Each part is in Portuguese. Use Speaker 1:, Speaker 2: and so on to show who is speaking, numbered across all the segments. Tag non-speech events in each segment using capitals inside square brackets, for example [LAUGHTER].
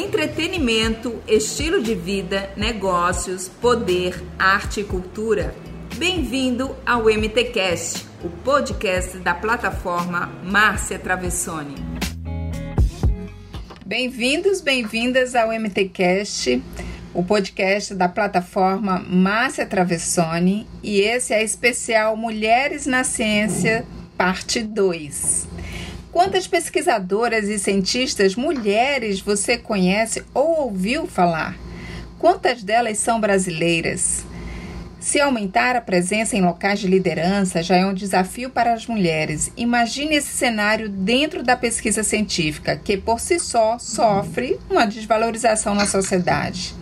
Speaker 1: entretenimento, estilo de vida, negócios, poder, arte e cultura. Bem-vindo ao MTcast, o podcast da plataforma Márcia Travessoni. Bem-vindos, bem-vindas ao MTcast, o podcast da plataforma Márcia Travessoni, e esse é especial Mulheres na Ciência, parte 2. Quantas pesquisadoras e cientistas mulheres você conhece ou ouviu falar? Quantas delas são brasileiras? Se aumentar a presença em locais de liderança já é um desafio para as mulheres, imagine esse cenário dentro da pesquisa científica, que por si só sofre uma desvalorização na sociedade.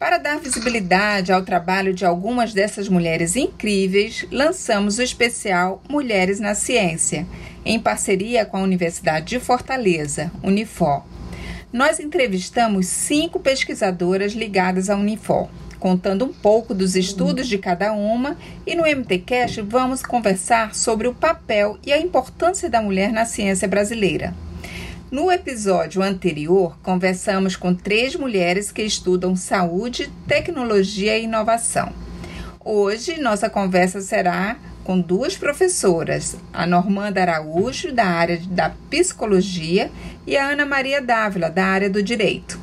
Speaker 1: Para dar visibilidade ao trabalho de algumas dessas mulheres incríveis, lançamos o especial Mulheres na Ciência, em parceria com a Universidade de Fortaleza, Unifor. Nós entrevistamos cinco pesquisadoras ligadas à Unifor, contando um pouco dos estudos de cada uma, e no MTCast vamos conversar sobre o papel e a importância da mulher na ciência brasileira. No episódio anterior, conversamos com três mulheres que estudam saúde, tecnologia e inovação. Hoje, nossa conversa será com duas professoras, a Normanda Araújo, da área da psicologia, e a Ana Maria Dávila, da área do direito.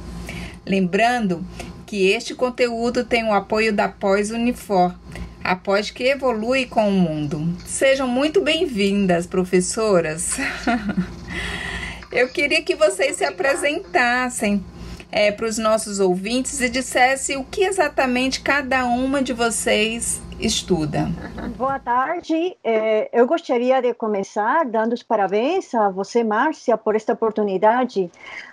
Speaker 1: Lembrando que este conteúdo tem o apoio da Pós-Unifor, a pós que evolui com o mundo. Sejam muito bem-vindas, professoras! [LAUGHS] Eu queria que vocês se apresentassem é, para os nossos ouvintes e dissessem o que exatamente cada uma de vocês estuda.
Speaker 2: Boa tarde. É, eu gostaria de começar dando os parabéns a você, Márcia, por esta oportunidade.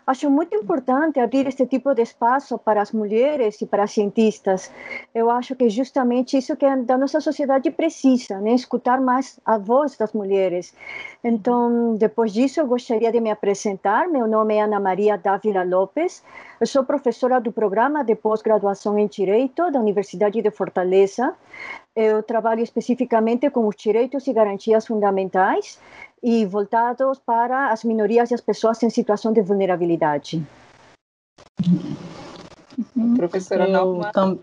Speaker 2: Acho muito importante abrir este tipo de espaço para as mulheres e para as cientistas. Eu acho que é justamente isso que a nossa sociedade precisa, né? escutar mais a voz das mulheres. Então, depois disso, eu gostaria de me apresentar. Meu nome é Ana Maria Dávila Lopes. Eu sou professora do programa de pós-graduação em Direito da Universidade de Fortaleza. Eu trabalho especificamente com os direitos e garantias fundamentais e voltados para as minorias e as pessoas em situação de vulnerabilidade.
Speaker 3: Uhum. Professora Norma. Tam...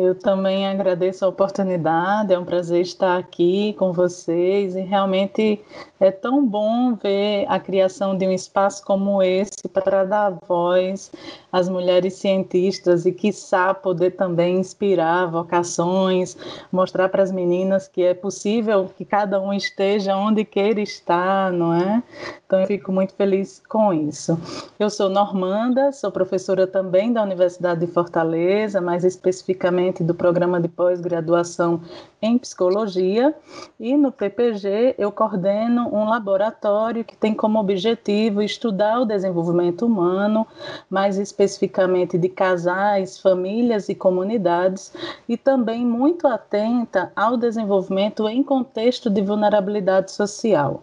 Speaker 3: Eu também agradeço a oportunidade, é um prazer estar aqui com vocês e realmente é tão bom ver a criação de um espaço como esse para dar voz às mulheres cientistas e, quiçá, poder também inspirar vocações, mostrar para as meninas que é possível que cada um esteja onde queira estar, não é? Então, eu fico muito feliz com isso. Eu sou Normanda, sou professora também da Universidade de Fortaleza, mais especificamente do programa de pós-graduação em psicologia, e no PPG eu coordeno um laboratório que tem como objetivo estudar o desenvolvimento humano, mais especificamente de casais, famílias e comunidades, e também muito atenta ao desenvolvimento em contexto de vulnerabilidade social.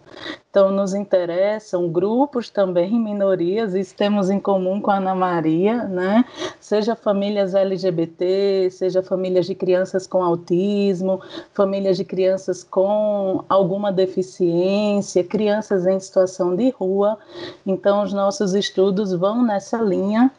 Speaker 3: Então, nos interessam grupos também, minorias, isso temos em comum com a Ana Maria, né? Seja famílias LGBT, seja famílias de crianças com autismo, famílias de crianças com alguma deficiência, crianças em situação de rua. Então, os nossos estudos vão nessa linha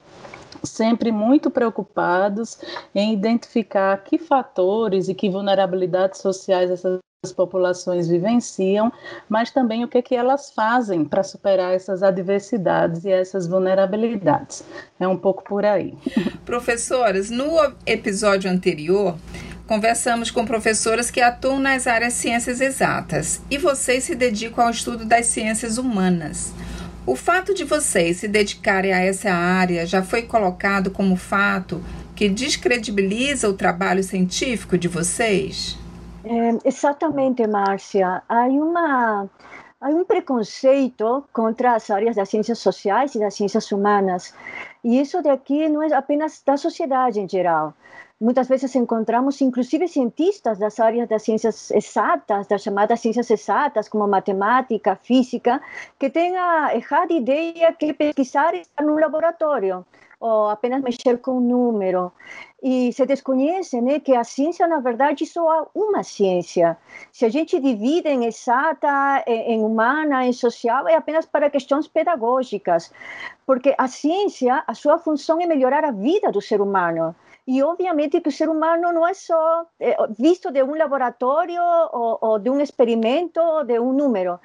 Speaker 3: sempre muito preocupados em identificar que fatores e que vulnerabilidades sociais essas as populações vivenciam, mas também o que, que elas fazem para superar essas adversidades e essas vulnerabilidades. É um pouco por aí.
Speaker 1: Professoras, no episódio anterior, conversamos com professoras que atuam nas áreas ciências exatas e vocês se dedicam ao estudo das ciências humanas. O fato de vocês se dedicarem a essa área já foi colocado como fato que descredibiliza o trabalho científico de vocês?
Speaker 2: É, exatamente, Márcia. Há uma há um preconceito contra as áreas das ciências sociais e das ciências humanas. E isso daqui não é apenas da sociedade em geral. Muitas vezes encontramos, inclusive, cientistas das áreas das ciências exatas, das chamadas ciências exatas, como matemática, física, que têm a errada ideia que pesquisar está no laboratório ou apenas mexer com o número. E se desconhece né, que a ciência, na verdade, só é uma ciência. Se a gente divide em exata, em humana, em social, é apenas para questões pedagógicas. Porque a ciência, a sua função é melhorar a vida do ser humano. E obviamente que o ser humano não é só é, visto de um laboratório ou, ou de um experimento ou de um número.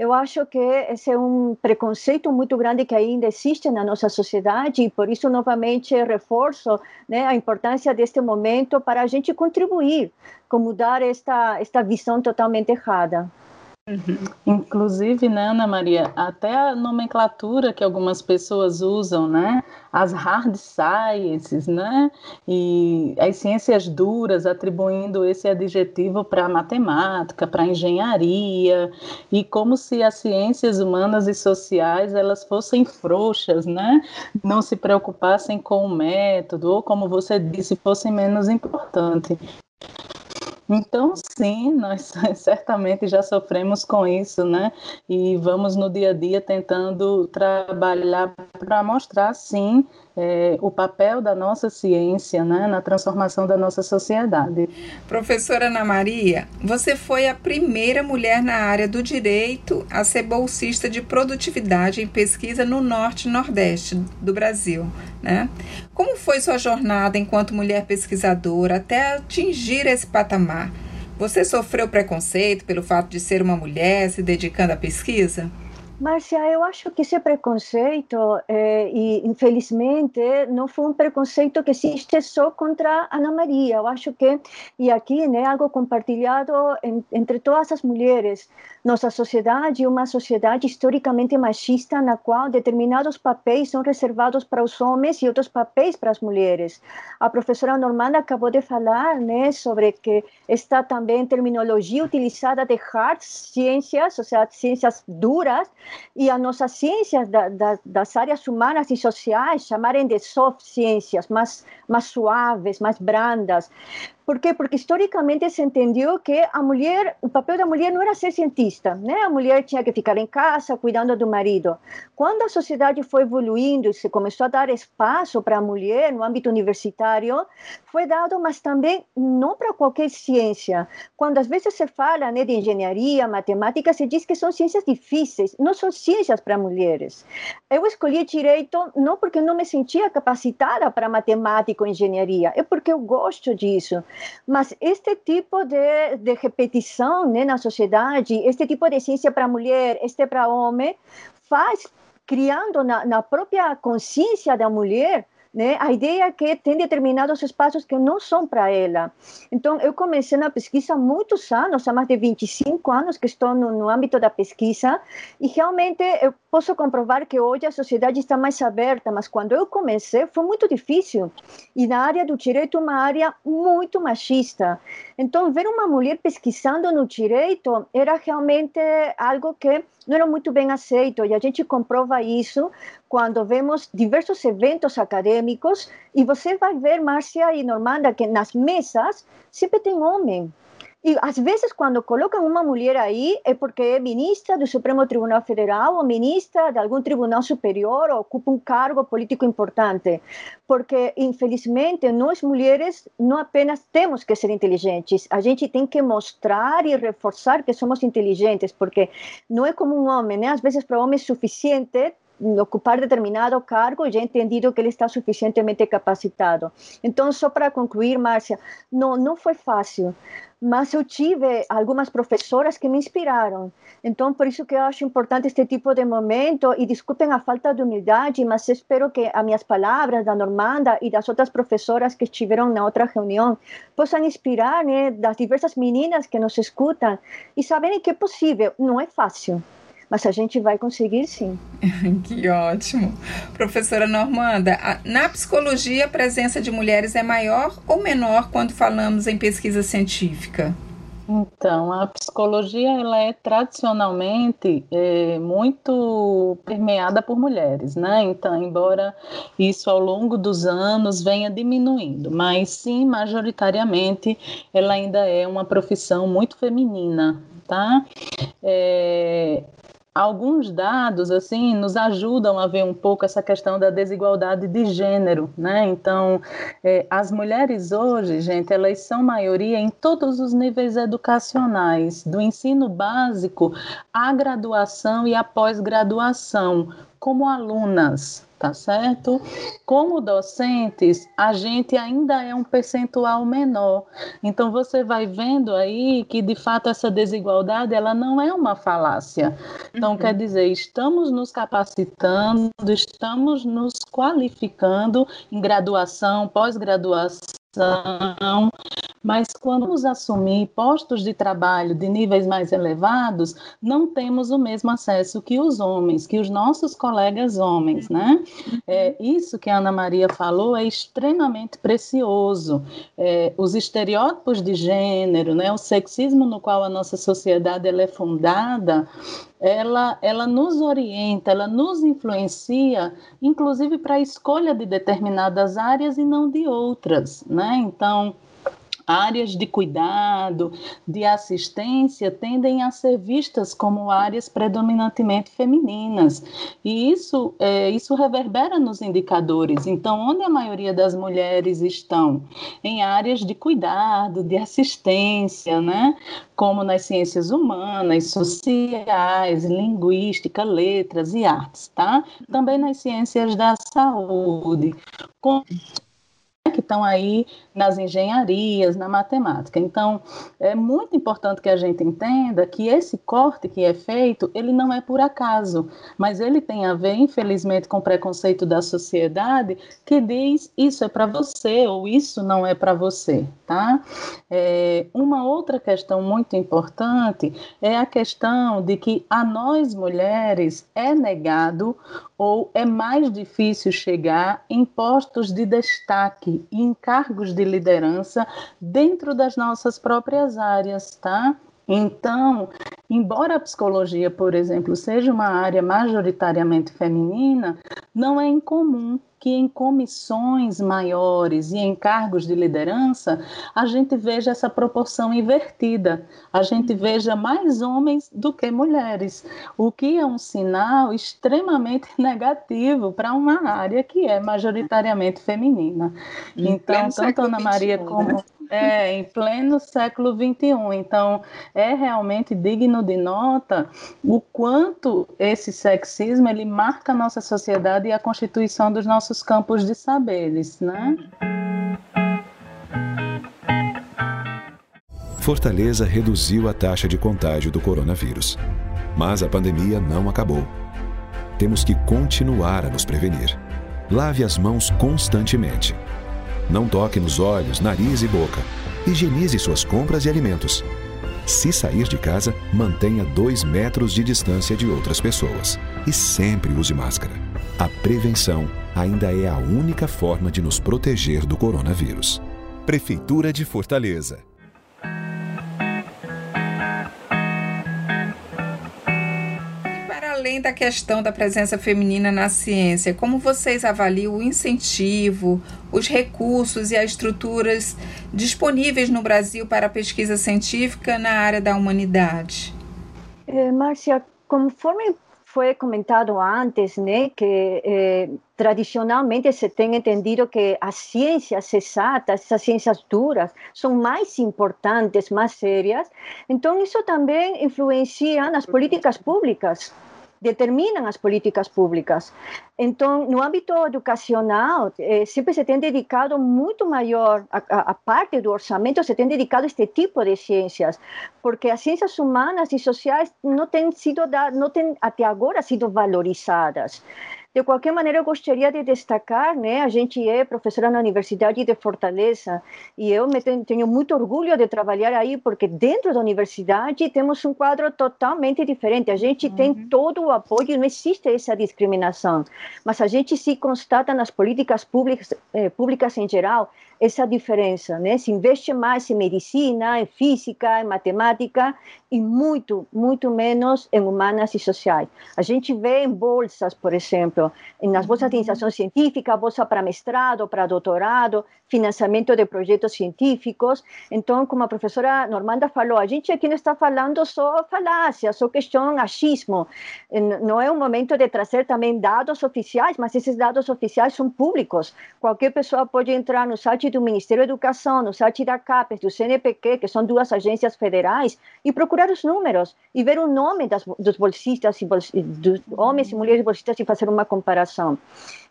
Speaker 2: Eu acho que esse é um preconceito muito grande que ainda existe na nossa sociedade e por isso novamente reforço né, a importância deste momento para a gente contribuir com mudar esta esta visão totalmente errada.
Speaker 3: Uhum. Inclusive, né, Ana Maria, até a nomenclatura que algumas pessoas usam, né, as hard sciences, né, e as ciências duras, atribuindo esse adjetivo para matemática, para engenharia, e como se as ciências humanas e sociais elas fossem frouxas, né, não se preocupassem com o método, ou como você disse, fossem menos importantes. Então, sim, nós [LAUGHS] certamente já sofremos com isso, né? E vamos no dia a dia tentando trabalhar para mostrar, sim, é, o papel da nossa ciência né, na transformação da nossa sociedade.
Speaker 1: Professora Ana Maria, você foi a primeira mulher na área do direito a ser bolsista de produtividade em pesquisa no Norte e Nordeste do Brasil. Né? Como foi sua jornada enquanto mulher pesquisadora até atingir esse patamar? Você sofreu preconceito pelo fato de ser uma mulher se dedicando à pesquisa?
Speaker 2: Márcia, eu acho que esse preconceito, eh, e infelizmente, não foi um preconceito que existe só contra Ana Maria. Eu acho que, e aqui, né, algo compartilhado en, entre todas as mulheres. Nossa sociedade é uma sociedade historicamente machista, na qual determinados papéis são reservados para os homens e outros papéis para as mulheres. A professora Normanda acabou de falar né, sobre que esta também terminologia utilizada de hard ciências, ou seja, ciências duras, e a nossas ciências da, da, das áreas humanas e sociais chamarem de soft ciências, mais, mais suaves, mais brandas. Por quê? Porque historicamente se entendeu que a mulher, o papel da mulher não era ser cientista, né? A mulher tinha que ficar em casa cuidando do marido. Quando a sociedade foi evoluindo e se começou a dar espaço para a mulher no âmbito universitário, foi dado, mas também não para qualquer ciência. Quando às vezes se fala né, de engenharia, matemática, se diz que são ciências difíceis, não são ciências para mulheres. Eu escolhi direito não porque não me sentia capacitada para matemática ou engenharia, é porque eu gosto disso. Mas este tipo de, de repetição né, na sociedade, este tipo de ciência para mulher, este para homem, faz criando na, na própria consciência da mulher né? A ideia é que tem determinados espaços que não são para ela. Então, eu comecei na pesquisa há muitos anos, há mais de 25 anos que estou no, no âmbito da pesquisa, e realmente eu posso comprovar que hoje a sociedade está mais aberta, mas quando eu comecei foi muito difícil. E na área do direito, uma área muito machista. Então, ver uma mulher pesquisando no direito era realmente algo que não era muito bem aceito, e a gente comprova isso quando vemos diversos eventos acadêmicos, e você vai ver, Márcia e Normanda, que nas mesas sempre tem homem. E às vezes, quando colocam uma mulher aí, é porque é ministra do Supremo Tribunal Federal ou ministra de algum tribunal superior ou ocupa um cargo político importante. Porque, infelizmente, nós mulheres não apenas temos que ser inteligentes, a gente tem que mostrar e reforçar que somos inteligentes, porque não é como um homem, né? Às vezes, para o homem é suficiente ocupar determinado cargo já entendido que ele está suficientemente capacitado. Então, só para concluir, Márcia, não, não foi fácil, mas eu tive algumas professoras que me inspiraram. Então, por isso que eu acho importante este tipo de momento, e desculpem a falta de humildade, mas espero que as minhas palavras da Normanda e das outras professoras que estiveram na outra reunião possam inspirar né, das diversas meninas que nos escutam e saberem que é possível, não é fácil, mas a gente vai conseguir sim. [LAUGHS]
Speaker 1: que ótimo. Professora Normanda, na psicologia a presença de mulheres é maior ou menor quando falamos em pesquisa científica?
Speaker 3: Então, a psicologia ela é tradicionalmente é, muito permeada por mulheres, né? Então, embora isso ao longo dos anos venha diminuindo, mas sim, majoritariamente, ela ainda é uma profissão muito feminina, tá? É, alguns dados assim nos ajudam a ver um pouco essa questão da desigualdade de gênero, né? Então, é, as mulheres hoje, gente, elas são maioria em todos os níveis educacionais, do ensino básico à graduação e à pós-graduação, como alunas, tá certo? Como docentes, a gente ainda é um percentual menor. Então você vai vendo aí que de fato essa desigualdade ela não é uma falácia. Então uhum. quer dizer, estamos nos capacitando, estamos nos qualificando em graduação, pós-graduação, mas quando vamos assumir postos de trabalho de níveis mais elevados, não temos o mesmo acesso que os homens, que os nossos colegas homens, né? É, isso que a Ana Maria falou é extremamente precioso. É, os estereótipos de gênero, né? O sexismo no qual a nossa sociedade ela é fundada, ela, ela nos orienta, ela nos influencia, inclusive para a escolha de determinadas áreas e não de outras, né? Então, áreas de cuidado, de assistência, tendem a ser vistas como áreas predominantemente femininas. E isso, é, isso reverbera nos indicadores. Então, onde a maioria das mulheres estão? Em áreas de cuidado, de assistência, né? como nas ciências humanas, sociais, linguística, letras e artes, tá? Também nas ciências da saúde. Com que estão aí nas engenharias, na matemática. Então, é muito importante que a gente entenda que esse corte que é feito, ele não é por acaso, mas ele tem a ver, infelizmente, com o preconceito da sociedade que diz isso é para você ou isso não é para você, tá? É, uma outra questão muito importante é a questão de que a nós mulheres é negado ou é mais difícil chegar em postos de destaque e em cargos de liderança dentro das nossas próprias áreas, tá? Então, embora a psicologia, por exemplo, seja uma área majoritariamente feminina, não é incomum que em comissões maiores e em cargos de liderança a gente veja essa proporção invertida, a gente veja mais homens do que mulheres, o que é um sinal extremamente [LAUGHS] negativo para uma área que é majoritariamente feminina. Então, tanto Ana Maria como né? [LAUGHS] É, em pleno século XXI. Então, é realmente digno de nota o quanto esse sexismo ele marca a nossa sociedade e a constituição dos nossos campos de saberes, né?
Speaker 4: Fortaleza reduziu a taxa de contágio do coronavírus. Mas a pandemia não acabou. Temos que continuar a nos prevenir. Lave as mãos constantemente não toque nos olhos, nariz e boca. Higienize suas compras e alimentos. Se sair de casa, mantenha dois metros de distância de outras pessoas. E sempre use máscara. A prevenção ainda é a única forma de nos proteger do coronavírus. Prefeitura de Fortaleza.
Speaker 1: além da questão da presença feminina na ciência, como vocês avaliam o incentivo, os recursos e as estruturas disponíveis no Brasil para a pesquisa científica na área da humanidade?
Speaker 2: É, Márcia, conforme foi comentado antes, né, que eh, tradicionalmente se tem entendido que as ciências exatas, as ciências duras, são mais importantes, mais sérias. Então, isso também influencia nas políticas públicas determinam as políticas públicas. Então, no âmbito educacional, eh, sempre se tem dedicado muito maior, a, a, parte do orçamento se tem dedicado a este tipo de ciências, porque as ciências humanas e sociais não têm sido, não têm até agora sido valorizadas. De qualquer maneira, eu gostaria de destacar, né, a gente é professora na Universidade de Fortaleza e eu me tenho, tenho muito orgulho de trabalhar aí, porque dentro da universidade temos um quadro totalmente diferente. A gente uhum. tem todo o apoio, não existe essa discriminação, mas a gente se constata nas políticas públicas, eh, públicas em geral essa diferença, né? Se investe mais em medicina, em física, em matemática e muito, muito menos em humanas e sociais. A gente vê em bolsas, por exemplo, nas bolsas de iniciação científica, bolsa para mestrado, para doutorado, financiamento de projetos científicos. Então, como a professora Normanda falou, a gente aqui não está falando só falácia, só questão achismo. Não é um momento de trazer também dados oficiais, mas esses dados oficiais são públicos. Qualquer pessoa pode entrar no site do Ministério da Educação, no site da CAPES, do CNPq, que são duas agências federais, e procurar os números e ver o nome das, dos bolsistas, e dos homens e mulheres bolsistas e fazer uma comparação.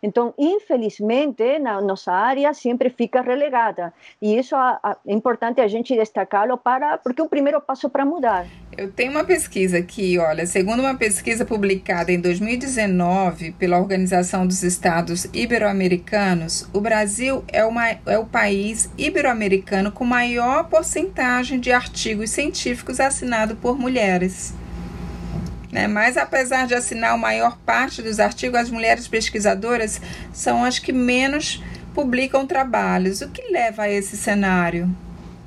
Speaker 2: Então, infelizmente, na nossa área sempre fica relegada. E isso é importante a gente destacá-lo para porque é o primeiro passo para mudar.
Speaker 1: Eu tenho uma pesquisa aqui, olha, segundo uma pesquisa publicada em 2019 pela Organização dos Estados Ibero-Americanos, o Brasil é, uma, é o país ibero-americano com maior porcentagem de artigos científicos assinado por mulheres. Né? Mas, apesar de assinar a maior parte dos artigos, as mulheres pesquisadoras são as que menos publicam trabalhos. O que leva a esse cenário?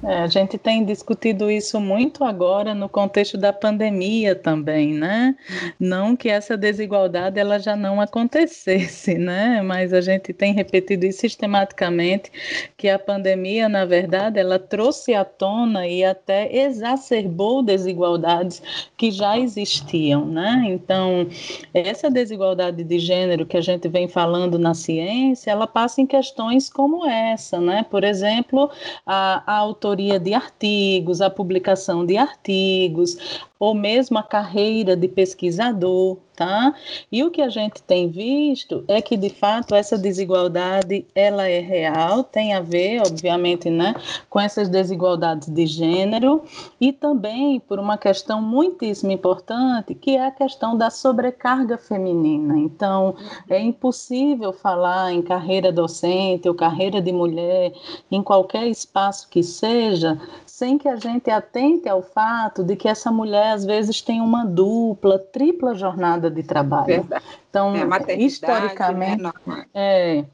Speaker 3: É, a gente tem discutido isso muito agora no contexto da pandemia também, né? Não que essa desigualdade ela já não acontecesse, [LAUGHS] né? Mas a gente tem repetido isso sistematicamente que a pandemia, na verdade, ela trouxe à tona e até exacerbou desigualdades que já existiam, né? Então, essa desigualdade de gênero que a gente vem falando na ciência, ela passa em questões como essa, né? Por exemplo, a, a autoria autoria de artigos, a publicação de artigos, ou mesmo a carreira de pesquisador, tá? E o que a gente tem visto é que de fato essa desigualdade ela é real, tem a ver, obviamente, né, com essas desigualdades de gênero e também por uma questão muitíssimo importante, que é a questão da sobrecarga feminina. Então, é impossível falar em carreira docente ou carreira de mulher em qualquer espaço que seja, sem que a gente atente ao fato de que essa mulher às vezes tem uma dupla, tripla jornada de trabalho. Verdade. Então, é, historicamente, né? é,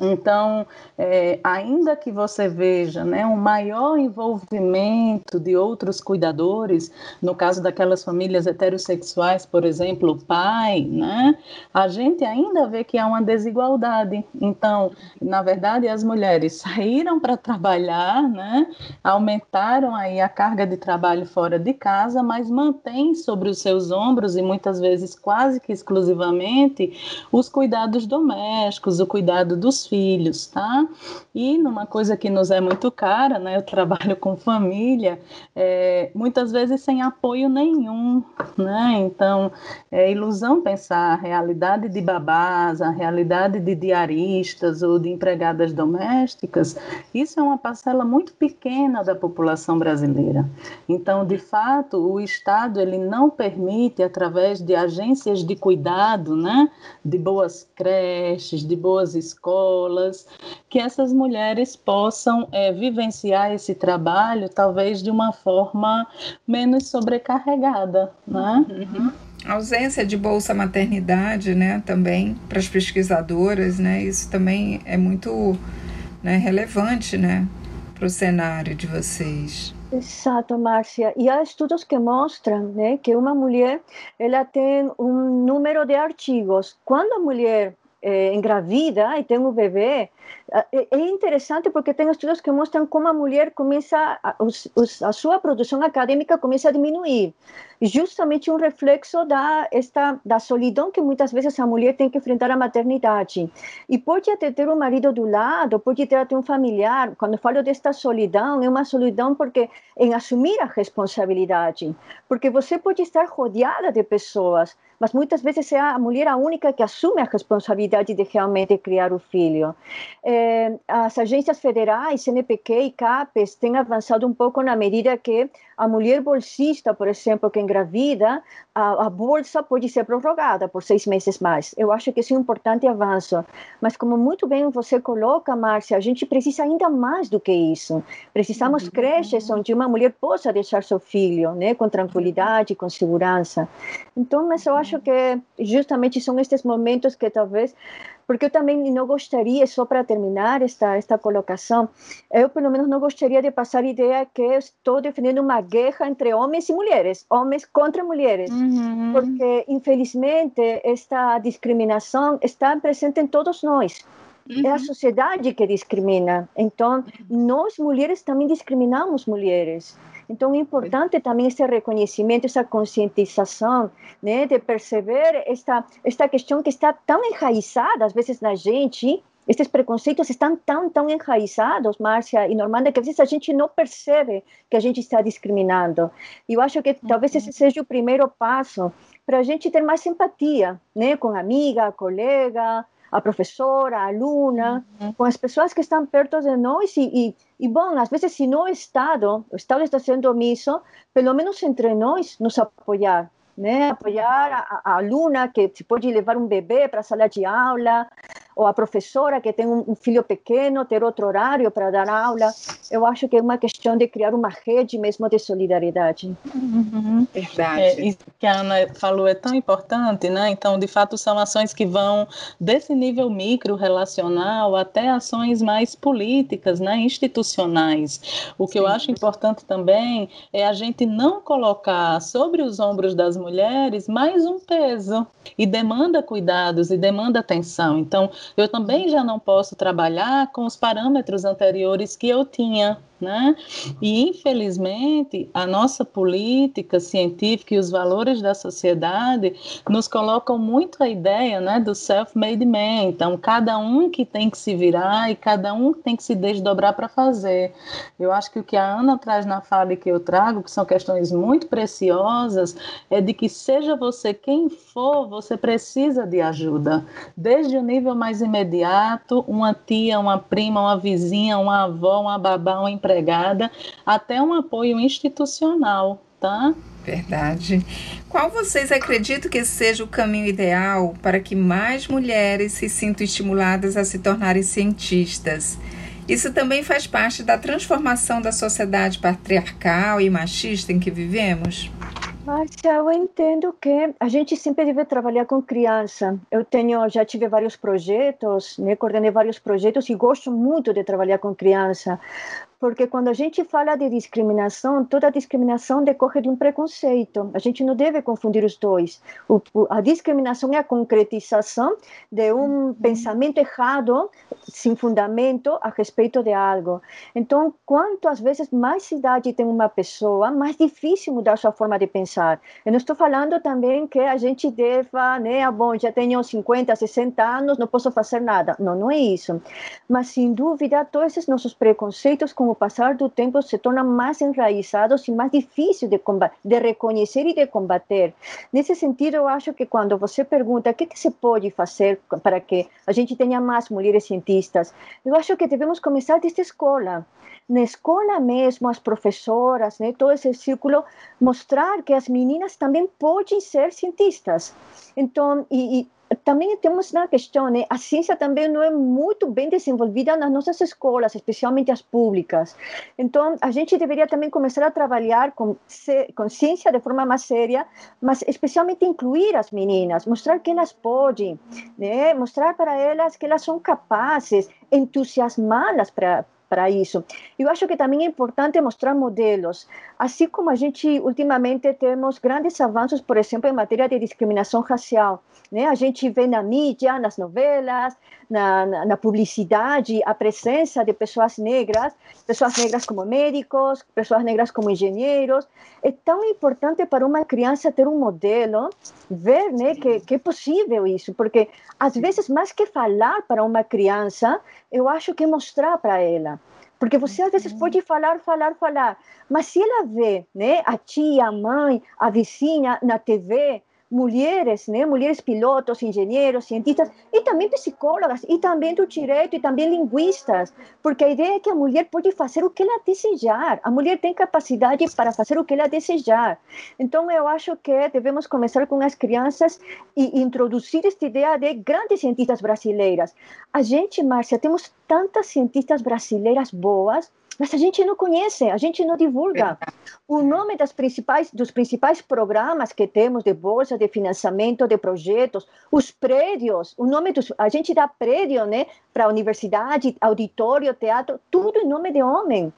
Speaker 3: então, é, ainda que você veja né, um maior envolvimento de outros cuidadores, no caso daquelas famílias heterossexuais, por exemplo, o pai, né, a gente ainda vê que há uma desigualdade. Então, na verdade, as mulheres [LAUGHS] saíram para trabalhar, né, aumentaram aí a carga de trabalho fora de casa, mas mantêm sobre os seus ombros, e muitas vezes quase que exclusivamente, os cuidados domésticos, o cuidado dos filhos, tá? E numa coisa que nos é muito cara, né? Eu trabalho com família, é, muitas vezes sem apoio nenhum, né? Então, é ilusão pensar a realidade de babás, a realidade de diaristas ou de empregadas domésticas, isso é uma parcela muito pequena da população brasileira. Então, de fato, o Estado ele não permite, através de agências de cuidado, né? De boas creches, de boas escolas, escolas, que essas mulheres possam é, vivenciar esse trabalho, talvez de uma forma menos sobrecarregada, né?
Speaker 1: Uhum. A ausência de bolsa maternidade, né, também para as pesquisadoras, né, isso também é muito né, relevante, né, para o cenário de vocês.
Speaker 2: Exato, Márcia. E há estudos que mostram né, que uma mulher ela tem um número de artigos. Quando a mulher é, engravida e tem um bebê, é, interessante porque tem estudos que mostram como a mulher começa, a, a sua produção acadêmica começa a diminuir. Justamente um reflexo da, esta, da solidão que muitas vezes a mulher tem que enfrentar a maternidade. E pode até ter um marido do lado, pode ter até um familiar. Quando falo desta solidão, é uma solidão porque em assumir a responsabilidade. Porque você pode estar rodeada de pessoas, mas muitas vezes é a mulher a única que assume a responsabilidade de realmente criar o filho. É, as agências federais, CNPq e CAPES, têm avançado um pouco na medida que a mulher bolsista, por exemplo, que engravida, a, a bolsa pode ser prorrogada por seis meses mais. Eu acho que isso é um importante avanço. Mas, como muito bem você coloca, Márcia, a gente precisa ainda mais do que isso. Precisamos uhum. creches onde uma mulher possa deixar seu filho, né, com tranquilidade, com segurança. Então, mas eu acho acho que justamente são estes momentos que talvez porque eu também não gostaria, só para terminar esta, esta colocação, eu pelo menos não gostaria de passar a ideia que estou defendendo uma guerra entre homens e mulheres, homens contra mulheres, uhum. porque infelizmente esta discriminação está presente em todos nós. Uhum. É a sociedade que discrimina. Então, nós mulheres também discriminamos mulheres. Então, é importante também esse reconhecimento, essa conscientização, né, de perceber esta, esta questão que está tão enraizada, às vezes, na gente, estes preconceitos estão tão, tão enraizados, Márcia e Normanda, que às vezes a gente não percebe que a gente está discriminando. E eu acho que talvez esse seja o primeiro passo para a gente ter mais empatia, né, com a amiga, a colega, a professora, a aluna, uhum. com as pessoas que estão perto de nós e, e, e, bom, às vezes se não o Estado, o Estado está sendo omisso, pelo menos entre nós nos apoiar, né? Apoiar a, a aluna que se pode levar um bebê para a sala de aula, ou a professora que tem um, filho pequeno ter outro horário para dar aula. Eu acho que é uma questão de criar uma rede mesmo de solidariedade.
Speaker 3: Uhum. Verdade. É, isso que a Ana falou é tão importante, né? Então, de fato, são ações que vão desse nível micro relacional até ações mais políticas, né? institucionais. O que Sim. eu acho importante também é a gente não colocar sobre os ombros das mulheres mais um peso e demanda cuidados e demanda atenção. Então, eu também já não posso trabalhar com os parâmetros anteriores que eu tinha né? E, infelizmente, a nossa política científica e os valores da sociedade nos colocam muito a ideia né, do self-made man. Então, cada um que tem que se virar e cada um tem que se desdobrar para fazer. Eu acho que o que a Ana traz na fala e que eu trago, que são questões muito preciosas, é de que seja você quem for, você precisa de ajuda. Desde o nível mais imediato, uma tia, uma prima, uma vizinha, uma avó, uma babá, uma empresária, empregada, até um apoio institucional, tá?
Speaker 1: Verdade. Qual vocês acreditam que seja o caminho ideal para que mais mulheres se sintam estimuladas a se tornarem cientistas? Isso também faz parte da transformação da sociedade patriarcal e machista em que vivemos?
Speaker 2: Márcia, eu entendo que a gente sempre deve trabalhar com criança. Eu tenho, já tive vários projetos, né, coordenei vários projetos e gosto muito de trabalhar com criança, porque quando a gente fala de discriminação, toda discriminação decorre de um preconceito. A gente não deve confundir os dois. O, a discriminação é a concretização de um uhum. pensamento errado, sem fundamento, a respeito de algo. Então, quanto às vezes mais idade tem uma pessoa, mais difícil mudar sua forma de pensar. Eu não estou falando também que a gente deva, né, ah, bom, já tenho 50, 60 anos, não posso fazer nada. Não, não é isso. Mas, sem dúvida, todos esses nossos preconceitos com o passar do tempo se tornam mais enraizados e mais difíceis de, de reconhecer e de combater. Nesse sentido, eu acho que quando você pergunta o que, que se pode fazer para que a gente tenha mais mulheres cientistas, eu acho que devemos começar desde a escola. Na escola mesmo, as professoras, né, todo esse círculo, mostrar que as meninas também podem ser cientistas. Então, e, e também temos uma questão, né? a ciência também não é muito bem desenvolvida nas nossas escolas, especialmente as públicas. Então, a gente deveria também começar a trabalhar com, com ciência de forma mais séria, mas especialmente incluir as meninas, mostrar que elas podem, né? mostrar para elas que elas são capazes, entusiasmá-las para para isso. Eu acho que também é importante mostrar modelos, assim como a gente ultimamente temos grandes avanços, por exemplo, em matéria de discriminação racial. Né? A gente vê na mídia, nas novelas, na, na, na, publicidade, a presença de pessoas negras, pessoas negras como médicos, pessoas negras como engenheiros. É tão importante para uma criança ter um modelo, ver né, que, que é possível isso, porque às vezes, mais que falar para uma criança, eu acho que é mostrar para ela. Porque você às vezes pode falar, falar, falar, mas se ela vê né, a tia, a mãe, a vizinha na TV, mulheres, né? mulheres pilotos, engenheiros, cientistas e também psicólogas e também do direito e também linguistas, porque a ideia é que a mulher pode fazer o que ela desejar, a mulher tem capacidade para fazer o que ela desejar. Então eu acho que devemos começar com as crianças e introduzir esta ideia de grandes cientistas brasileiras. A gente, Márcia, temos tantas cientistas brasileiras boas, mas a gente não conhece, a gente não divulga. O nome das principais, dos principais programas que temos de bolsa de financiamento de projetos, os prédios, o nome dos, a gente dá prédio, né, para universidade, auditório, teatro, tudo em nome de homem.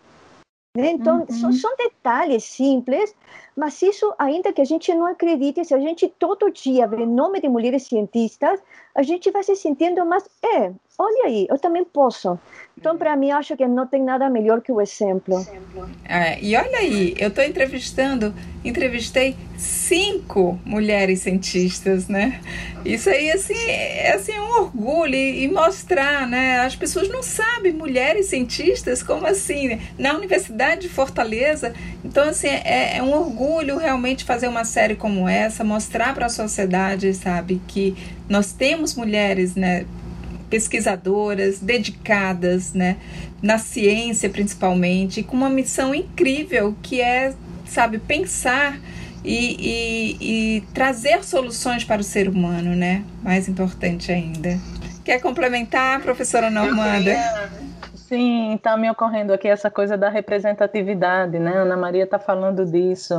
Speaker 2: Né? Então, uhum. são, são, detalhes simples, mas isso, ainda que a gente não acredite, se a gente todo dia vê nome de mulheres cientistas, a gente vai se sentindo mais, é, olha aí, eu também posso. Então, para mim, acho que não tem nada melhor que o exemplo.
Speaker 1: É, e olha aí, eu estou entrevistando, entrevistei cinco mulheres cientistas, né? Isso aí, assim, é assim, um orgulho e, e mostrar, né? As pessoas não sabem, mulheres cientistas, como assim? Na Universidade de Fortaleza. Então, assim, é, é um orgulho realmente fazer uma série como essa, mostrar para a sociedade, sabe, que nós temos mulheres, né? pesquisadoras dedicadas, né, na ciência principalmente, com uma missão incrível que é, sabe, pensar e, e, e trazer soluções para o ser humano, né? Mais importante ainda. Quer complementar, professora Normanda?
Speaker 3: Sim, está me ocorrendo aqui essa coisa da representatividade, né? Ana Maria está falando disso,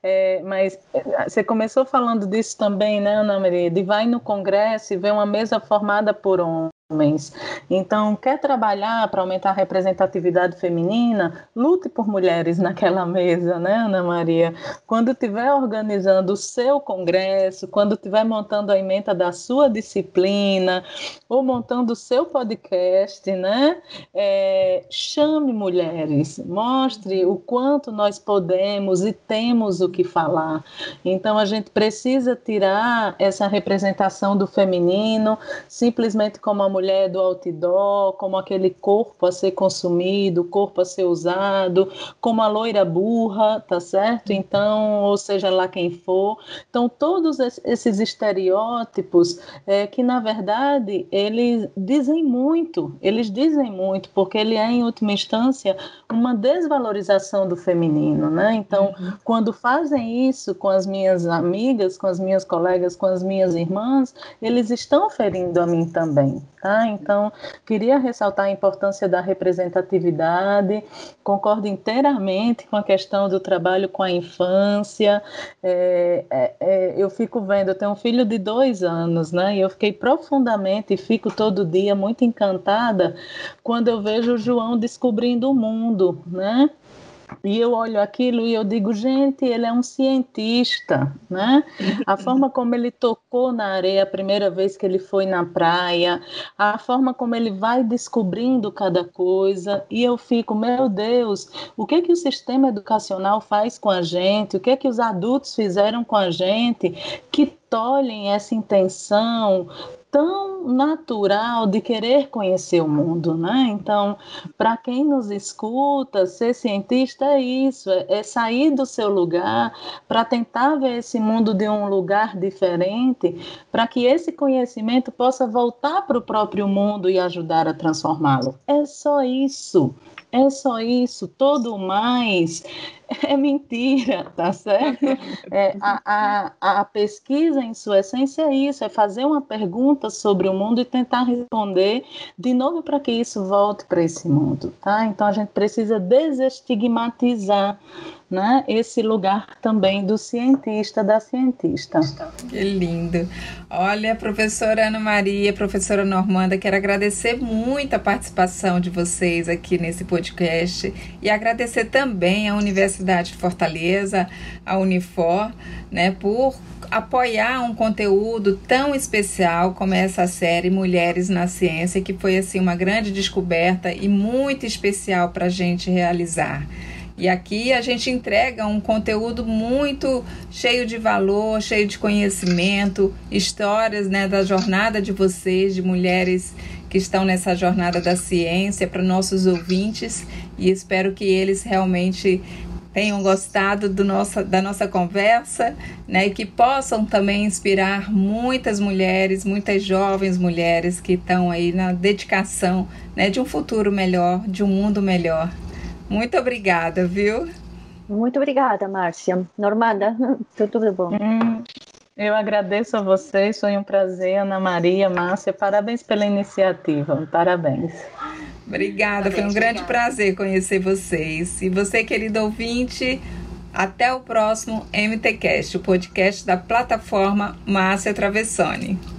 Speaker 3: é, mas é, você começou falando disso também, né, Ana Maria? De vai no congresso e ver uma mesa formada por homens homens. Então, quer trabalhar para aumentar a representatividade feminina? Lute por mulheres naquela mesa, né, Ana Maria? Quando estiver organizando o seu congresso, quando estiver montando a emenda da sua disciplina, ou montando o seu podcast, né? É, chame mulheres, mostre o quanto nós podemos e temos o que falar. Então, a gente precisa tirar essa representação do feminino simplesmente como a mulher do outdoor, como aquele corpo a ser consumido, corpo a ser usado, como a loira burra, tá certo? Então, ou seja lá quem for. Então, todos esses estereótipos é, que, na verdade, eles dizem muito, eles dizem muito, porque ele é, em última instância, uma desvalorização do feminino, né? Então, uhum. quando fazem isso com as minhas amigas, com as minhas colegas, com as minhas irmãs, eles estão ferindo a mim também, Tá? Então, queria ressaltar a importância da representatividade, concordo inteiramente com a questão do trabalho com a infância. É, é, é, eu fico vendo, eu tenho um filho de dois anos, né? E eu fiquei profundamente e fico todo dia muito encantada quando eu vejo o João descobrindo o mundo, né? E eu olho aquilo e eu digo, gente, ele é um cientista, né? A [LAUGHS] forma como ele tocou na areia a primeira vez que ele foi na praia, a forma como ele vai descobrindo cada coisa, e eu fico, meu Deus, o que que o sistema educacional faz com a gente? O que que os adultos fizeram com a gente que tolhem essa intenção tão natural de querer conhecer o mundo, né? Então, para quem nos escuta, ser cientista é isso, é, é sair do seu lugar para tentar ver esse mundo de um lugar diferente, para que esse conhecimento possa voltar para o próprio mundo e ajudar a transformá-lo. É só isso. É só isso, todo mais é mentira, tá certo? É, a, a, a, pesquisa, em sua essência, é isso: é fazer uma pergunta sobre o mundo e tentar responder de novo para que isso volte para esse mundo, tá? Então a gente precisa desestigmatizar né, esse lugar também do cientista, da cientista.
Speaker 1: Que lindo. Olha, professora Ana Maria, professora Normanda, quero agradecer muito a participação de vocês aqui nesse podcast e agradecer também à Universidade de Fortaleza, a Unifor, né, por apoiar um conteúdo tão especial como essa série Mulheres na Ciência, que foi assim uma grande descoberta e muito especial para a gente realizar. E aqui a gente entrega um conteúdo muito cheio de valor, cheio de conhecimento, histórias né, da jornada de vocês, de mulheres que estão nessa jornada da ciência, para nossos ouvintes. E espero que eles realmente tenham gostado do nossa, da nossa conversa, né, e que possam também inspirar muitas mulheres, muitas jovens mulheres que estão aí na dedicação, né, de um futuro melhor, de um mundo melhor. Muito obrigada, viu?
Speaker 2: Muito obrigada, Márcia. Normanda, [LAUGHS] tudo bom. Hum,
Speaker 3: eu agradeço a vocês, foi um prazer, Ana Maria, Márcia. Parabéns pela iniciativa, parabéns.
Speaker 1: Obrigada, parabéns, foi um grande obrigada. prazer conhecer vocês. E você, querido ouvinte, até o próximo MTCast, o podcast da plataforma Márcia Travessone.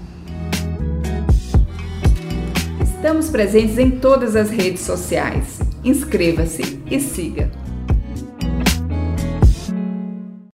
Speaker 1: Estamos presentes em todas as redes sociais. Inscreva-se e siga!